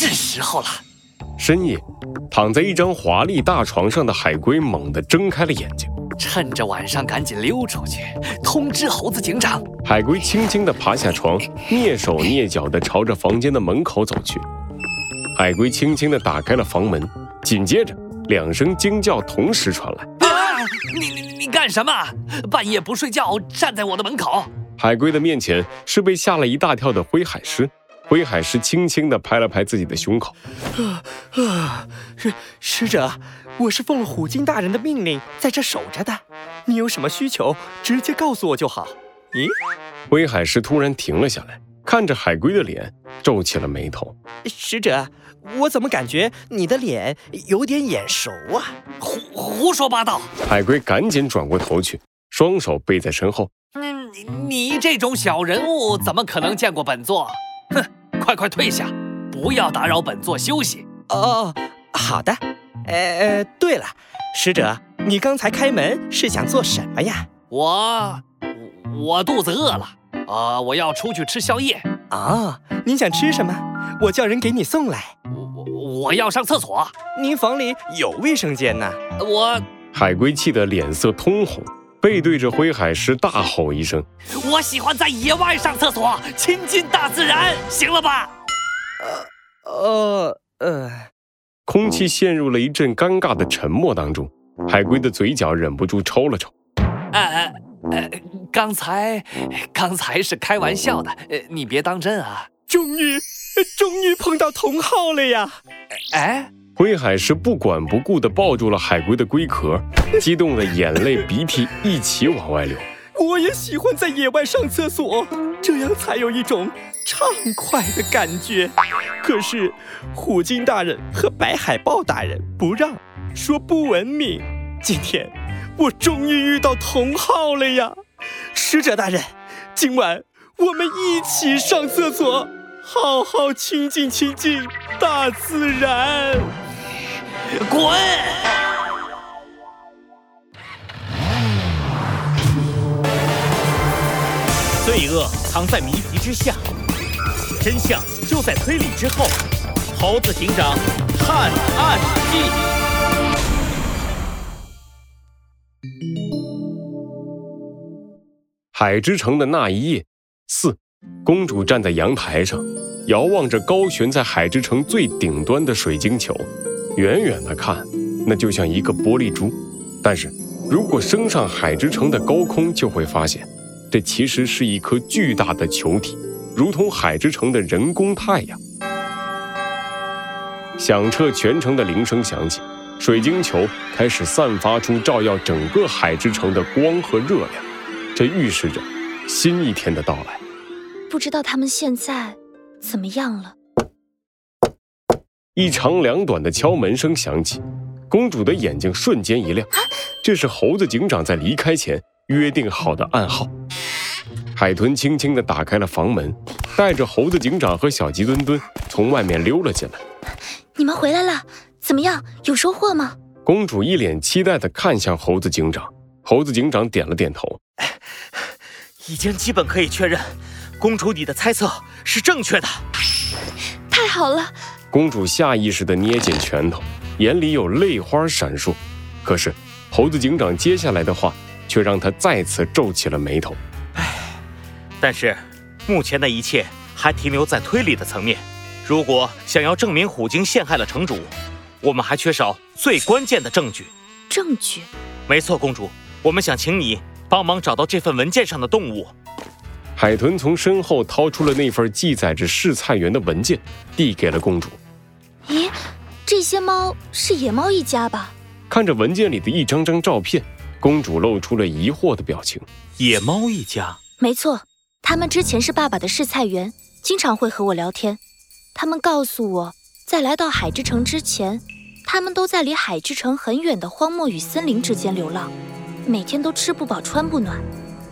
是时候了。深夜，躺在一张华丽大床上的海龟猛地睁开了眼睛，趁着晚上赶紧溜出去，通知猴子警长。海龟轻轻地爬下床，蹑手蹑脚地朝着房间的门口走去。海龟轻轻地打开了房门，紧接着两声惊叫同时传来：“啊！你你你干什么？半夜不睡觉，站在我的门口！”海龟的面前是被吓了一大跳的灰海狮。灰海狮轻轻地拍了拍自己的胸口，啊啊！使使者，我是奉了虎鲸大人的命令在这守着的。你有什么需求，直接告诉我就好。咦？威海狮突然停了下来，看着海龟的脸，皱起了眉头。使者，我怎么感觉你的脸有点眼熟啊？胡胡说八道！海龟赶紧转过头去，双手背在身后。嗯，你这种小人物怎么可能见过本座？哼！快快退下，不要打扰本座休息。哦，好的。呃，对了，使者，你刚才开门是想做什么呀？我，我肚子饿了。啊，我要出去吃宵夜。啊，您想吃什么？我叫人给你送来。我我我要上厕所。您房里有卫生间呢。我海龟气得脸色通红。背对着灰海狮大吼一声：“我喜欢在野外上厕所，亲近大自然，行了吧？”呃呃呃，空气陷入了一阵尴尬的沉默当中。海龟的嘴角忍不住抽了抽：“呃呃，刚才刚才是开玩笑的，你别当真啊！终于终于碰到同好了呀！哎。”灰海狮不管不顾地抱住了海龟的龟壳，激动的眼泪鼻涕一起往外流。我也喜欢在野外上厕所，这样才有一种畅快的感觉。可是虎鲸大人和白海豹大人不让，说不文明。今天我终于遇到同好了呀！使者大人，今晚我们一起上厕所，好好亲近亲近大自然。滚！罪恶藏在谜题之下，真相就在推理之后。猴子警长探案记。海之城的那一夜，四公主站在阳台上，遥望着高悬在海之城最顶端的水晶球。远远的看，那就像一个玻璃珠，但是如果升上海之城的高空，就会发现，这其实是一颗巨大的球体，如同海之城的人工太阳。响彻全城的铃声响起，水晶球开始散发出照耀整个海之城的光和热量，这预示着新一天的到来。不知道他们现在怎么样了。一长两短的敲门声响起，公主的眼睛瞬间一亮，这是猴子警长在离开前约定好的暗号。海豚轻轻地打开了房门，带着猴子警长和小鸡墩墩从外面溜了进来。你们回来了，怎么样？有收获吗？公主一脸期待地看向猴子警长，猴子警长点了点头，已经基本可以确认，公主你的猜测是正确的。太好了。公主下意识地捏紧拳头，眼里有泪花闪烁。可是，猴子警长接下来的话却让她再次皱起了眉头。唉，但是目前的一切还停留在推理的层面。如果想要证明虎鲸陷害了城主，我们还缺少最关键的证据。证据？没错，公主，我们想请你帮忙找到这份文件上的动物。海豚从身后掏出了那份记载着试菜园的文件，递给了公主。咦，这些猫是野猫一家吧？看着文件里的一张张照片，公主露出了疑惑的表情。野猫一家？没错，他们之前是爸爸的试菜园，经常会和我聊天。他们告诉我，在来到海之城之前，他们都在离海之城很远的荒漠与森林之间流浪，每天都吃不饱穿不暖。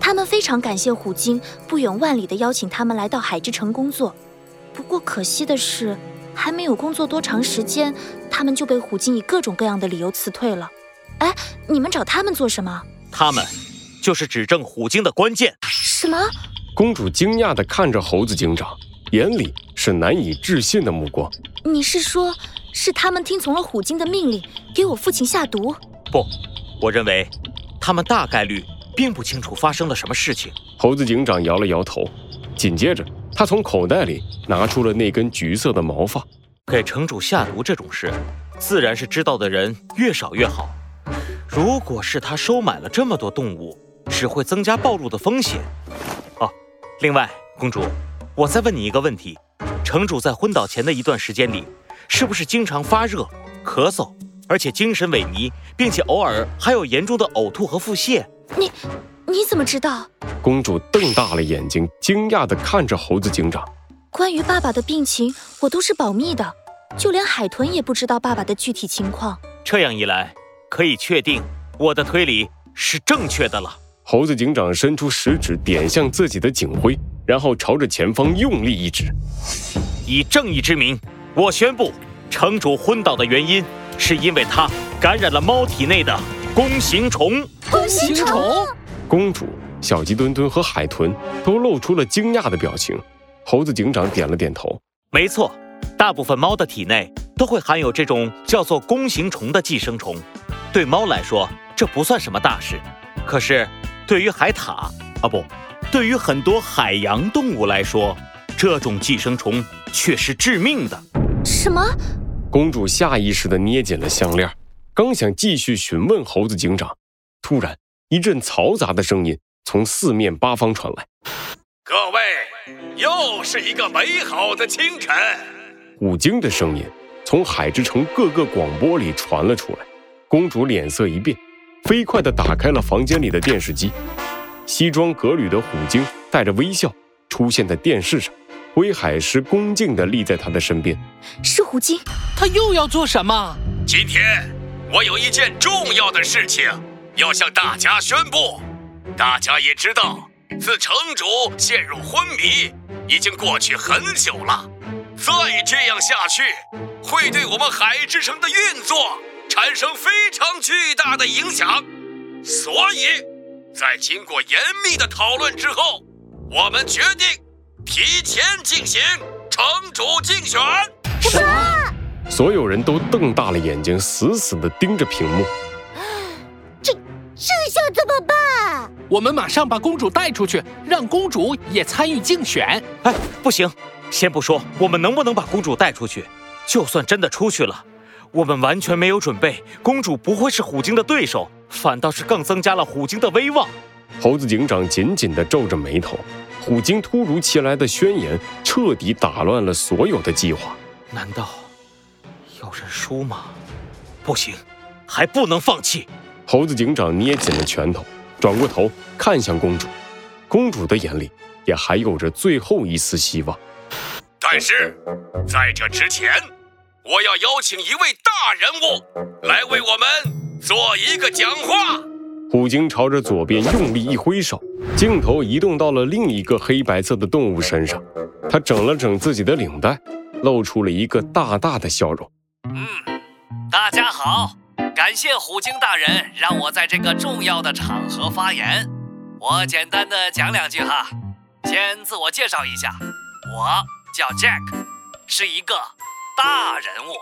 他们非常感谢虎鲸不远万里的邀请他们来到海之城工作，不过可惜的是，还没有工作多长时间，他们就被虎鲸以各种各样的理由辞退了。哎，你们找他们做什么？他们就是指证虎鲸的关键。什么？公主惊讶地看着猴子警长，眼里是难以置信的目光。你是说，是他们听从了虎鲸的命令，给我父亲下毒？不，我认为，他们大概率并不清楚发生了什么事情。猴子警长摇了摇头，紧接着他从口袋里拿出了那根橘色的毛发。给城主下毒这种事，自然是知道的人越少越好。如果是他收买了这么多动物，只会增加暴露的风险。哦，另外，公主，我再问你一个问题：城主在昏倒前的一段时间里，是不是经常发热、咳嗽，而且精神萎靡，并且偶尔还有严重的呕吐和腹泻？你，你怎么知道？公主瞪大了眼睛，惊讶地看着猴子警长。关于爸爸的病情，我都是保密的，就连海豚也不知道爸爸的具体情况。这样一来，可以确定我的推理是正确的了。猴子警长伸出食指点向自己的警徽，然后朝着前方用力一指。以正义之名，我宣布，城主昏倒的原因是因为他感染了猫体内的弓形虫。弓形虫。公主、小鸡墩墩和海豚都露出了惊讶的表情。猴子警长点了点头。没错，大部分猫的体内都会含有这种叫做弓形虫的寄生虫。对猫来说，这不算什么大事。可是。对于海獭啊不，对于很多海洋动物来说，这种寄生虫却是致命的。什么？公主下意识地捏紧了项链，刚想继续询问猴子警长，突然一阵嘈杂的声音从四面八方传来：“各位，又是一个美好的清晨。”虎鲸的声音从海之城各个广播里传了出来。公主脸色一变。飞快地打开了房间里的电视机，西装革履的虎鲸带着微笑出现在电视上，威海狮恭敬地立在他的身边。是虎鲸，他又要做什么？今天我有一件重要的事情要向大家宣布。大家也知道，自城主陷入昏迷已经过去很久了，再这样下去，会对我们海之城的运作。产生非常巨大的影响，所以，在经过严密的讨论之后，我们决定提前进行城主竞选。什么？所有人都瞪大了眼睛，死死地盯着屏幕。我们马上把公主带出去，让公主也参与竞选。哎，不行，先不说我们能不能把公主带出去，就算真的出去了。我们完全没有准备，公主不会是虎鲸的对手，反倒是更增加了虎鲸的威望。猴子警长紧紧地皱着眉头，虎鲸突如其来的宣言彻底打乱了所有的计划。难道要认输吗？不行，还不能放弃。猴子警长捏紧了拳头，转过头看向公主，公主的眼里也还有着最后一丝希望。但是在这之前。我要邀请一位大人物来为我们做一个讲话。虎鲸朝着左边用力一挥手，镜头移动到了另一个黑白色的动物身上。他整了整自己的领带，露出了一个大大的笑容。嗯，大家好，感谢虎鲸大人让我在这个重要的场合发言。我简单的讲两句哈，先自我介绍一下，我叫 Jack，是一个。大人物，